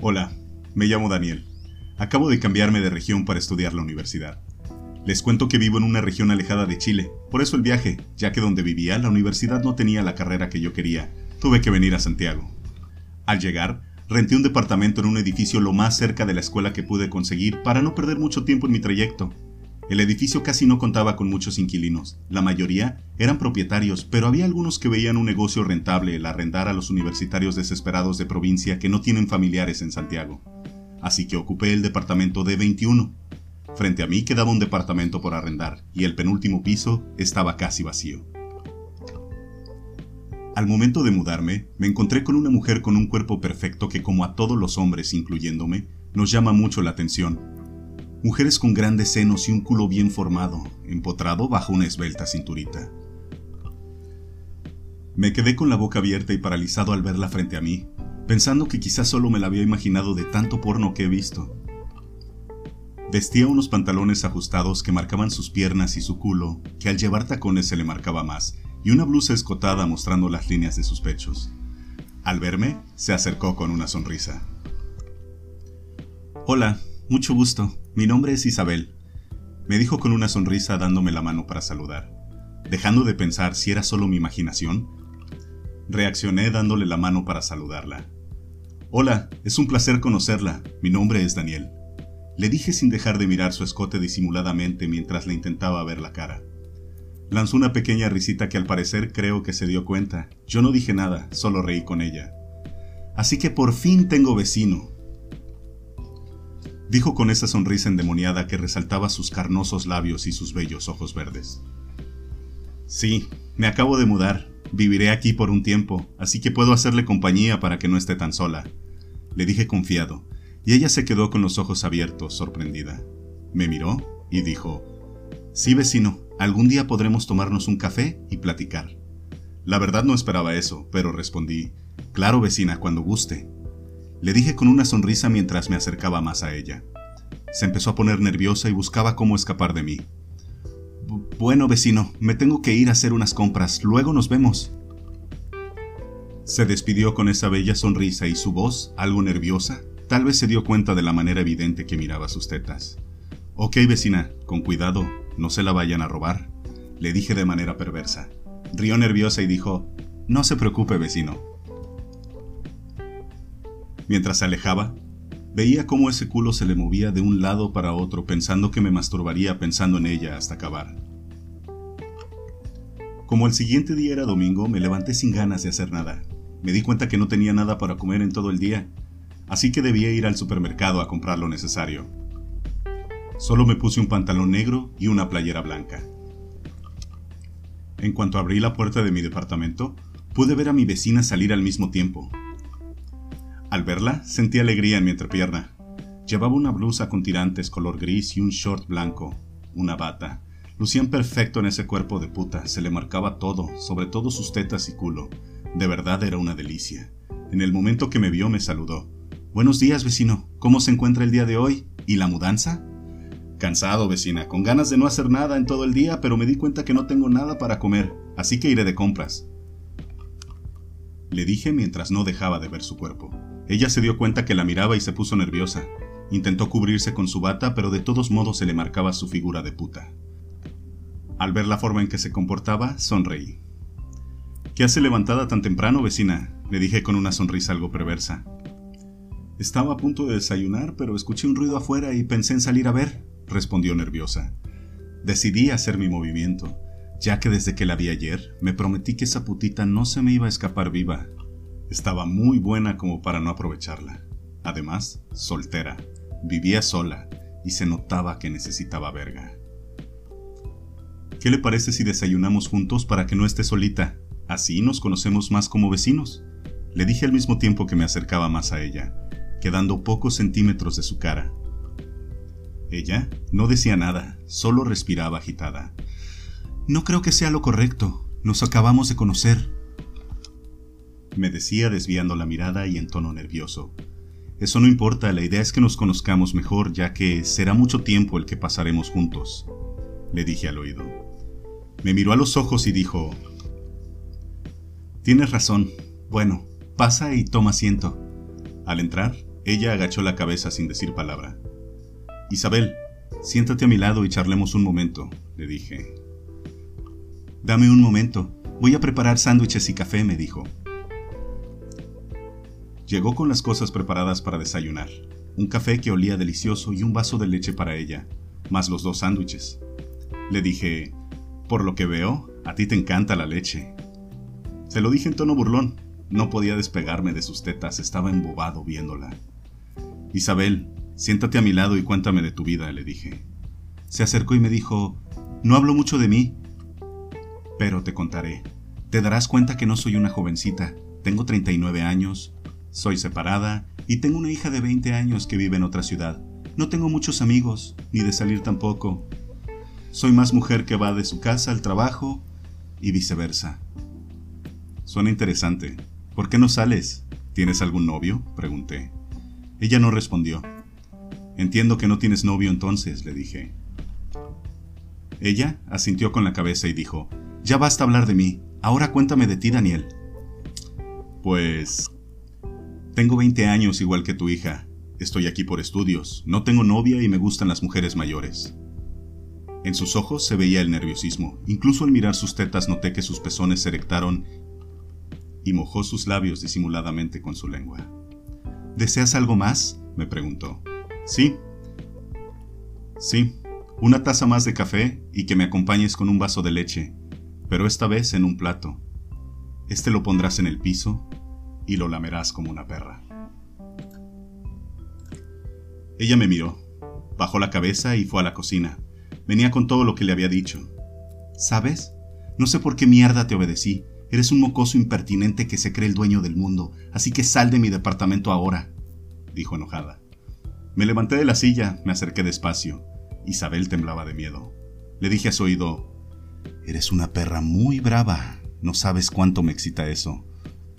Hola, me llamo Daniel. Acabo de cambiarme de región para estudiar la universidad. Les cuento que vivo en una región alejada de Chile, por eso el viaje, ya que donde vivía la universidad no tenía la carrera que yo quería, tuve que venir a Santiago. Al llegar, renté un departamento en un edificio lo más cerca de la escuela que pude conseguir para no perder mucho tiempo en mi trayecto. El edificio casi no contaba con muchos inquilinos, la mayoría eran propietarios, pero había algunos que veían un negocio rentable el arrendar a los universitarios desesperados de provincia que no tienen familiares en Santiago. Así que ocupé el departamento D21. Frente a mí quedaba un departamento por arrendar y el penúltimo piso estaba casi vacío. Al momento de mudarme, me encontré con una mujer con un cuerpo perfecto que, como a todos los hombres, incluyéndome, nos llama mucho la atención Mujeres con grandes senos y un culo bien formado, empotrado bajo una esbelta cinturita. Me quedé con la boca abierta y paralizado al verla frente a mí, pensando que quizás solo me la había imaginado de tanto porno que he visto. Vestía unos pantalones ajustados que marcaban sus piernas y su culo, que al llevar tacones se le marcaba más, y una blusa escotada mostrando las líneas de sus pechos. Al verme, se acercó con una sonrisa. Hola, mucho gusto. Mi nombre es Isabel, me dijo con una sonrisa dándome la mano para saludar. Dejando de pensar si era solo mi imaginación, reaccioné dándole la mano para saludarla. Hola, es un placer conocerla. Mi nombre es Daniel. Le dije sin dejar de mirar su escote disimuladamente mientras le intentaba ver la cara. Lanzó una pequeña risita que al parecer creo que se dio cuenta. Yo no dije nada, solo reí con ella. Así que por fin tengo vecino, dijo con esa sonrisa endemoniada que resaltaba sus carnosos labios y sus bellos ojos verdes. Sí, me acabo de mudar. Viviré aquí por un tiempo, así que puedo hacerle compañía para que no esté tan sola. Le dije confiado, y ella se quedó con los ojos abiertos, sorprendida. Me miró y dijo, Sí, vecino, algún día podremos tomarnos un café y platicar. La verdad no esperaba eso, pero respondí, Claro, vecina, cuando guste. Le dije con una sonrisa mientras me acercaba más a ella. Se empezó a poner nerviosa y buscaba cómo escapar de mí. Bueno, vecino, me tengo que ir a hacer unas compras. Luego nos vemos. Se despidió con esa bella sonrisa y su voz, algo nerviosa, tal vez se dio cuenta de la manera evidente que miraba sus tetas. Ok, vecina, con cuidado, no se la vayan a robar, le dije de manera perversa. Rió nerviosa y dijo, No se preocupe, vecino, Mientras se alejaba, veía cómo ese culo se le movía de un lado para otro pensando que me masturbaría pensando en ella hasta acabar. Como el siguiente día era domingo, me levanté sin ganas de hacer nada. Me di cuenta que no tenía nada para comer en todo el día, así que debía ir al supermercado a comprar lo necesario. Solo me puse un pantalón negro y una playera blanca. En cuanto abrí la puerta de mi departamento, pude ver a mi vecina salir al mismo tiempo, al verla, sentí alegría en mi entrepierna. Llevaba una blusa con tirantes color gris y un short blanco, una bata. Lucían perfecto en ese cuerpo de puta, se le marcaba todo, sobre todo sus tetas y culo. De verdad era una delicia. En el momento que me vio me saludó. Buenos días, vecino. ¿Cómo se encuentra el día de hoy? ¿Y la mudanza? Cansado, vecina, con ganas de no hacer nada en todo el día, pero me di cuenta que no tengo nada para comer, así que iré de compras. Le dije mientras no dejaba de ver su cuerpo. Ella se dio cuenta que la miraba y se puso nerviosa. Intentó cubrirse con su bata, pero de todos modos se le marcaba su figura de puta. Al ver la forma en que se comportaba, sonreí. ¿Qué hace levantada tan temprano, vecina? le dije con una sonrisa algo perversa. Estaba a punto de desayunar, pero escuché un ruido afuera y pensé en salir a ver, respondió nerviosa. Decidí hacer mi movimiento, ya que desde que la vi ayer me prometí que esa putita no se me iba a escapar viva, estaba muy buena como para no aprovecharla. Además, soltera, vivía sola y se notaba que necesitaba verga. ¿Qué le parece si desayunamos juntos para que no esté solita? Así nos conocemos más como vecinos. Le dije al mismo tiempo que me acercaba más a ella, quedando pocos centímetros de su cara. Ella no decía nada, solo respiraba agitada. No creo que sea lo correcto. Nos acabamos de conocer me decía desviando la mirada y en tono nervioso. Eso no importa, la idea es que nos conozcamos mejor, ya que será mucho tiempo el que pasaremos juntos, le dije al oído. Me miró a los ojos y dijo, Tienes razón. Bueno, pasa y toma asiento. Al entrar, Ella agachó la cabeza sin decir palabra. Isabel, siéntate a mi lado y charlemos un momento, le dije. Dame un momento, voy a preparar sándwiches y café, me dijo. Llegó con las cosas preparadas para desayunar, un café que olía delicioso y un vaso de leche para ella, más los dos sándwiches. Le dije, por lo que veo, a ti te encanta la leche. Se lo dije en tono burlón, no podía despegarme de sus tetas, estaba embobado viéndola. Isabel, siéntate a mi lado y cuéntame de tu vida, le dije. Se acercó y me dijo, no hablo mucho de mí, pero te contaré. Te darás cuenta que no soy una jovencita, tengo 39 años, soy separada y tengo una hija de 20 años que vive en otra ciudad. No tengo muchos amigos, ni de salir tampoco. Soy más mujer que va de su casa al trabajo y viceversa. Suena interesante. ¿Por qué no sales? ¿Tienes algún novio? pregunté. Ella no respondió. Entiendo que no tienes novio entonces, le dije. Ella asintió con la cabeza y dijo, Ya basta hablar de mí, ahora cuéntame de ti, Daniel. Pues tengo 20 años igual que tu hija. Estoy aquí por estudios. No tengo novia y me gustan las mujeres mayores. En sus ojos se veía el nerviosismo. Incluso al mirar sus tetas noté que sus pezones se erectaron y mojó sus labios disimuladamente con su lengua. ¿Deseas algo más? me preguntó. Sí. Sí, una taza más de café y que me acompañes con un vaso de leche, pero esta vez en un plato. Este lo pondrás en el piso y lo lamerás como una perra. Ella me miró, bajó la cabeza y fue a la cocina. Venía con todo lo que le había dicho. ¿Sabes? No sé por qué mierda te obedecí. Eres un mocoso impertinente que se cree el dueño del mundo, así que sal de mi departamento ahora, dijo enojada. Me levanté de la silla, me acerqué despacio. Isabel temblaba de miedo. Le dije a su oído, Eres una perra muy brava. No sabes cuánto me excita eso.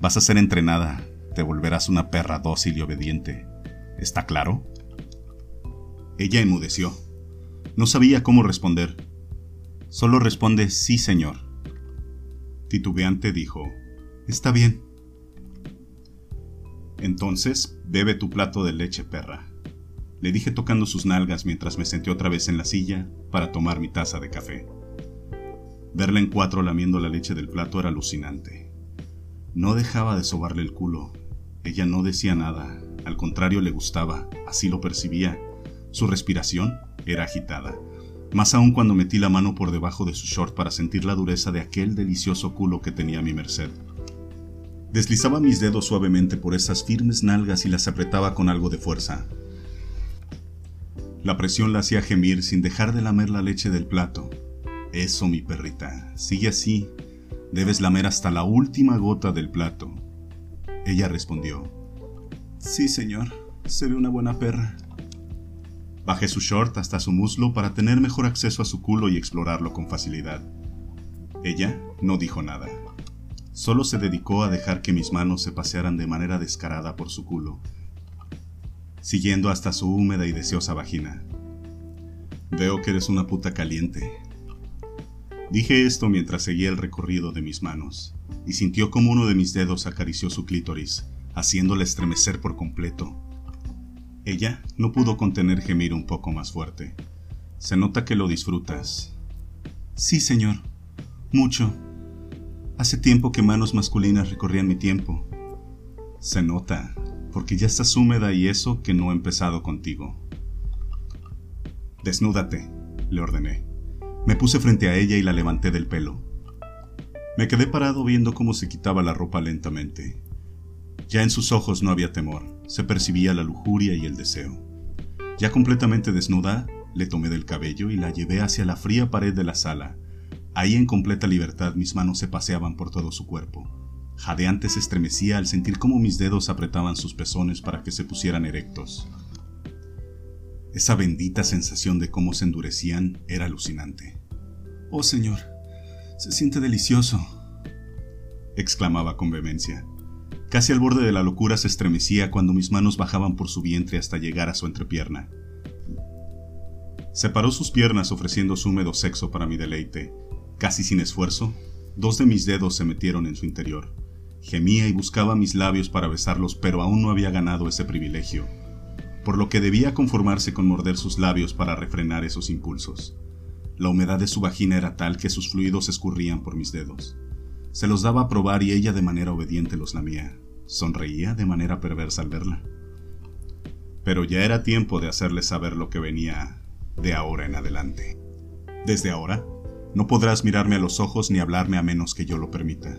Vas a ser entrenada, te volverás una perra dócil y obediente. ¿Está claro? Ella enmudeció. No sabía cómo responder. Solo responde sí, señor. Titubeante dijo, Está bien. Entonces, bebe tu plato de leche, perra. Le dije tocando sus nalgas mientras me senté otra vez en la silla para tomar mi taza de café. Verla en cuatro lamiendo la leche del plato era alucinante. No dejaba de sobarle el culo. Ella no decía nada, al contrario le gustaba, así lo percibía. Su respiración era agitada, más aún cuando metí la mano por debajo de su short para sentir la dureza de aquel delicioso culo que tenía a mi merced. Deslizaba mis dedos suavemente por esas firmes nalgas y las apretaba con algo de fuerza. La presión la hacía gemir sin dejar de lamer la leche del plato. Eso, mi perrita, sigue así, Debes lamer hasta la última gota del plato. Ella respondió, Sí, señor, seré una buena perra. Bajé su short hasta su muslo para tener mejor acceso a su culo y explorarlo con facilidad. Ella no dijo nada. Solo se dedicó a dejar que mis manos se pasearan de manera descarada por su culo, siguiendo hasta su húmeda y deseosa vagina. Veo que eres una puta caliente, Dije esto mientras seguía el recorrido de mis manos, y sintió como uno de mis dedos acarició su clítoris, haciéndola estremecer por completo. Ella no pudo contener gemir un poco más fuerte. Se nota que lo disfrutas. Sí, señor. Mucho. Hace tiempo que manos masculinas recorrían mi tiempo. Se nota, porque ya estás húmeda y eso que no he empezado contigo. Desnúdate, le ordené. Me puse frente a ella y la levanté del pelo. Me quedé parado viendo cómo se quitaba la ropa lentamente. Ya en sus ojos no había temor, se percibía la lujuria y el deseo. Ya completamente desnuda, le tomé del cabello y la llevé hacia la fría pared de la sala. Ahí en completa libertad mis manos se paseaban por todo su cuerpo. Jadeante se estremecía al sentir cómo mis dedos apretaban sus pezones para que se pusieran erectos. Esa bendita sensación de cómo se endurecían era alucinante. Oh Señor, se siente delicioso, exclamaba con vehemencia. Casi al borde de la locura se estremecía cuando mis manos bajaban por su vientre hasta llegar a su entrepierna. Separó sus piernas ofreciendo su húmedo sexo para mi deleite. Casi sin esfuerzo, dos de mis dedos se metieron en su interior. Gemía y buscaba mis labios para besarlos, pero aún no había ganado ese privilegio, por lo que debía conformarse con morder sus labios para refrenar esos impulsos. La humedad de su vagina era tal que sus fluidos escurrían por mis dedos. Se los daba a probar y ella de manera obediente los lamía. Sonreía de manera perversa al verla. Pero ya era tiempo de hacerle saber lo que venía de ahora en adelante. Desde ahora, no podrás mirarme a los ojos ni hablarme a menos que yo lo permita.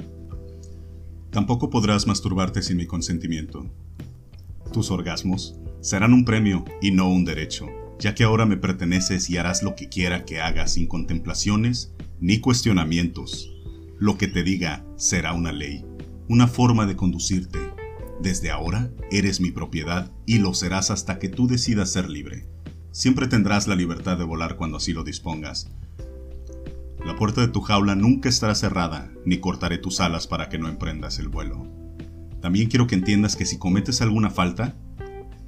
Tampoco podrás masturbarte sin mi consentimiento. Tus orgasmos serán un premio y no un derecho, ya que ahora me perteneces y harás lo que quiera que hagas sin contemplaciones ni cuestionamientos. Lo que te diga será una ley, una forma de conducirte. Desde ahora eres mi propiedad y lo serás hasta que tú decidas ser libre. Siempre tendrás la libertad de volar cuando así lo dispongas, la puerta de tu jaula nunca estará cerrada, ni cortaré tus alas para que no emprendas el vuelo. También quiero que entiendas que si cometes alguna falta,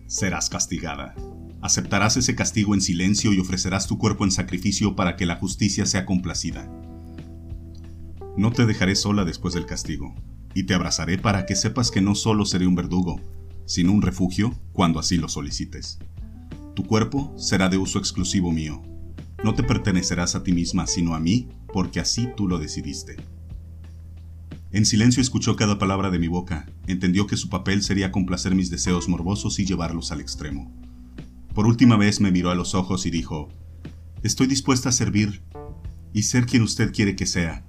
serás castigada. Aceptarás ese castigo en silencio y ofrecerás tu cuerpo en sacrificio para que la justicia sea complacida. No te dejaré sola después del castigo, y te abrazaré para que sepas que no solo seré un verdugo, sino un refugio cuando así lo solicites. Tu cuerpo será de uso exclusivo mío, no te pertenecerás a ti misma, sino a mí, porque así tú lo decidiste. En silencio escuchó cada palabra de mi boca, entendió que su papel sería complacer mis deseos morbosos y llevarlos al extremo. Por última vez me miró a los ojos y dijo, Estoy dispuesta a servir y ser quien usted quiere que sea.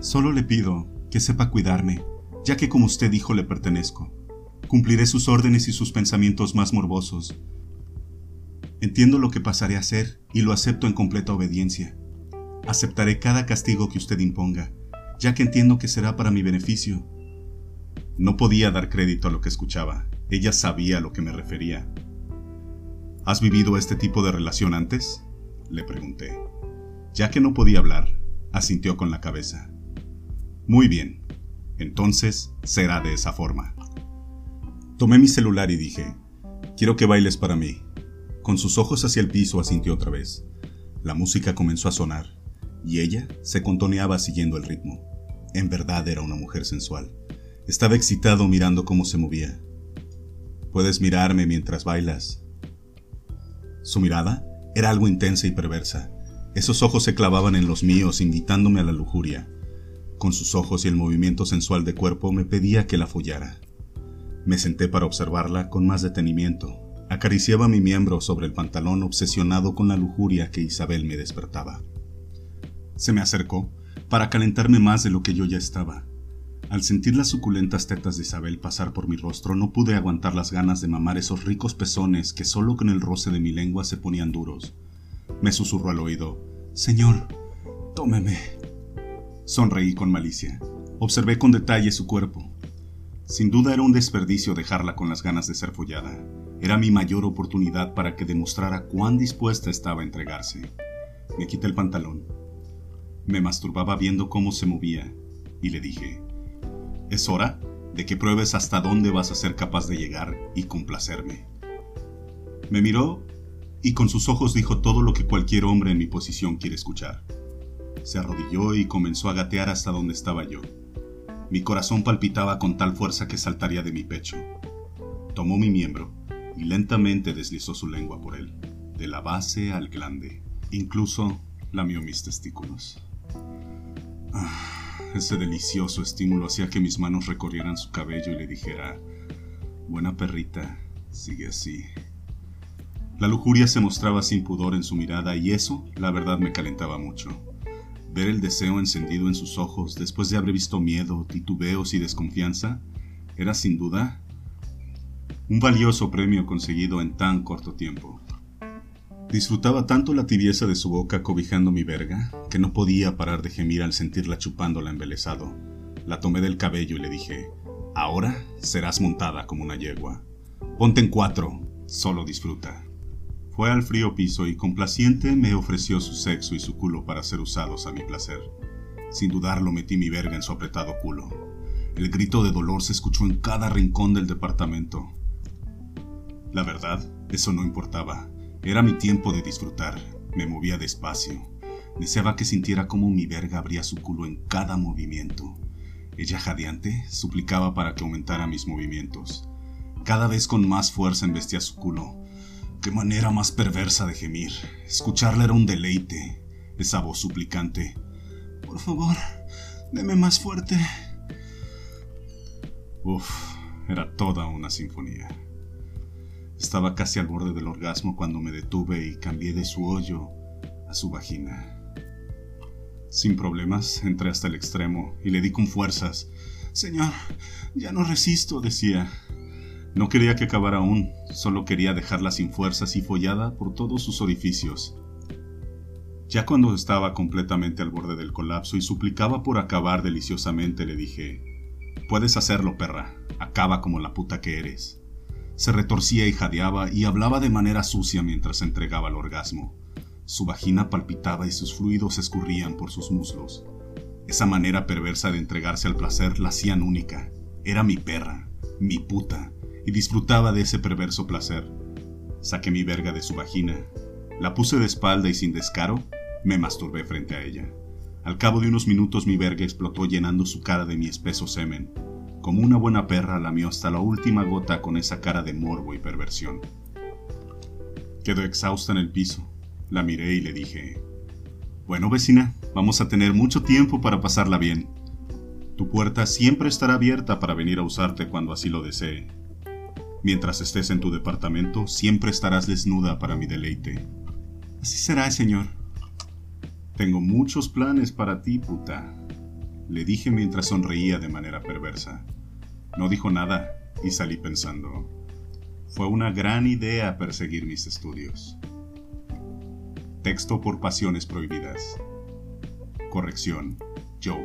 Solo le pido que sepa cuidarme, ya que como usted dijo le pertenezco. Cumpliré sus órdenes y sus pensamientos más morbosos, Entiendo lo que pasaré a hacer y lo acepto en completa obediencia. Aceptaré cada castigo que usted imponga, ya que entiendo que será para mi beneficio. No podía dar crédito a lo que escuchaba. Ella sabía a lo que me refería. ¿Has vivido este tipo de relación antes? Le pregunté. Ya que no podía hablar, asintió con la cabeza. Muy bien, entonces será de esa forma. Tomé mi celular y dije, quiero que bailes para mí. Con sus ojos hacia el piso asintió otra vez. La música comenzó a sonar, y ella se contoneaba siguiendo el ritmo. En verdad era una mujer sensual. Estaba excitado mirando cómo se movía. Puedes mirarme mientras bailas. Su mirada era algo intensa y perversa. Esos ojos se clavaban en los míos, invitándome a la lujuria. Con sus ojos y el movimiento sensual de cuerpo me pedía que la follara. Me senté para observarla con más detenimiento, Acariciaba mi miembro sobre el pantalón obsesionado con la lujuria que Isabel me despertaba. Se me acercó para calentarme más de lo que yo ya estaba. Al sentir las suculentas tetas de Isabel pasar por mi rostro, no pude aguantar las ganas de mamar esos ricos pezones que solo con el roce de mi lengua se ponían duros. Me susurró al oído, Señor, tómeme. Sonreí con malicia. Observé con detalle su cuerpo. Sin duda era un desperdicio dejarla con las ganas de ser follada. Era mi mayor oportunidad para que demostrara cuán dispuesta estaba a entregarse. Me quité el pantalón. Me masturbaba viendo cómo se movía y le dije, es hora de que pruebes hasta dónde vas a ser capaz de llegar y complacerme. Me miró y con sus ojos dijo todo lo que cualquier hombre en mi posición quiere escuchar. Se arrodilló y comenzó a gatear hasta donde estaba yo. Mi corazón palpitaba con tal fuerza que saltaría de mi pecho. Tomó mi miembro y lentamente deslizó su lengua por él, de la base al glande. Incluso lamió mis testículos. Ah, ese delicioso estímulo hacía que mis manos recorrieran su cabello y le dijera, Buena perrita, sigue así. La lujuria se mostraba sin pudor en su mirada y eso, la verdad, me calentaba mucho. Ver el deseo encendido en sus ojos después de haber visto miedo, titubeos y desconfianza era sin duda un valioso premio conseguido en tan corto tiempo. Disfrutaba tanto la tibieza de su boca cobijando mi verga que no podía parar de gemir al sentirla chupándola embelesado. La tomé del cabello y le dije, ahora serás montada como una yegua. Ponte en cuatro, solo disfruta. Fue al frío piso y complaciente me ofreció su sexo y su culo para ser usados a mi placer. Sin dudarlo metí mi verga en su apretado culo. El grito de dolor se escuchó en cada rincón del departamento. La verdad, eso no importaba. Era mi tiempo de disfrutar. Me movía despacio. Deseaba que sintiera cómo mi verga abría su culo en cada movimiento. Ella jadeante suplicaba para que aumentara mis movimientos. Cada vez con más fuerza embestía su culo. Qué manera más perversa de gemir. Escucharla era un deleite. Esa voz suplicante. Por favor, deme más fuerte. Uf, era toda una sinfonía. Estaba casi al borde del orgasmo cuando me detuve y cambié de su hoyo a su vagina. Sin problemas, entré hasta el extremo y le di con fuerzas. Señor, ya no resisto, decía. No quería que acabara aún, solo quería dejarla sin fuerzas y follada por todos sus orificios. Ya cuando estaba completamente al borde del colapso y suplicaba por acabar deliciosamente, le dije, Puedes hacerlo, perra, acaba como la puta que eres. Se retorcía y jadeaba y hablaba de manera sucia mientras entregaba el orgasmo. Su vagina palpitaba y sus fluidos escurrían por sus muslos. Esa manera perversa de entregarse al placer la hacían única. Era mi perra, mi puta, y disfrutaba de ese perverso placer. Saqué mi verga de su vagina, la puse de espalda y sin descaro, me masturbé frente a ella. Al cabo de unos minutos mi verga explotó llenando su cara de mi espeso semen. Como una buena perra lamió hasta la última gota con esa cara de morbo y perversión. Quedó exhausta en el piso, la miré y le dije, Bueno vecina, vamos a tener mucho tiempo para pasarla bien. Tu puerta siempre estará abierta para venir a usarte cuando así lo desee. Mientras estés en tu departamento, siempre estarás desnuda para mi deleite. Así será, señor. Tengo muchos planes para ti, puta, le dije mientras sonreía de manera perversa. No dijo nada y salí pensando. Fue una gran idea perseguir mis estudios. Texto por pasiones prohibidas. Corrección, Joe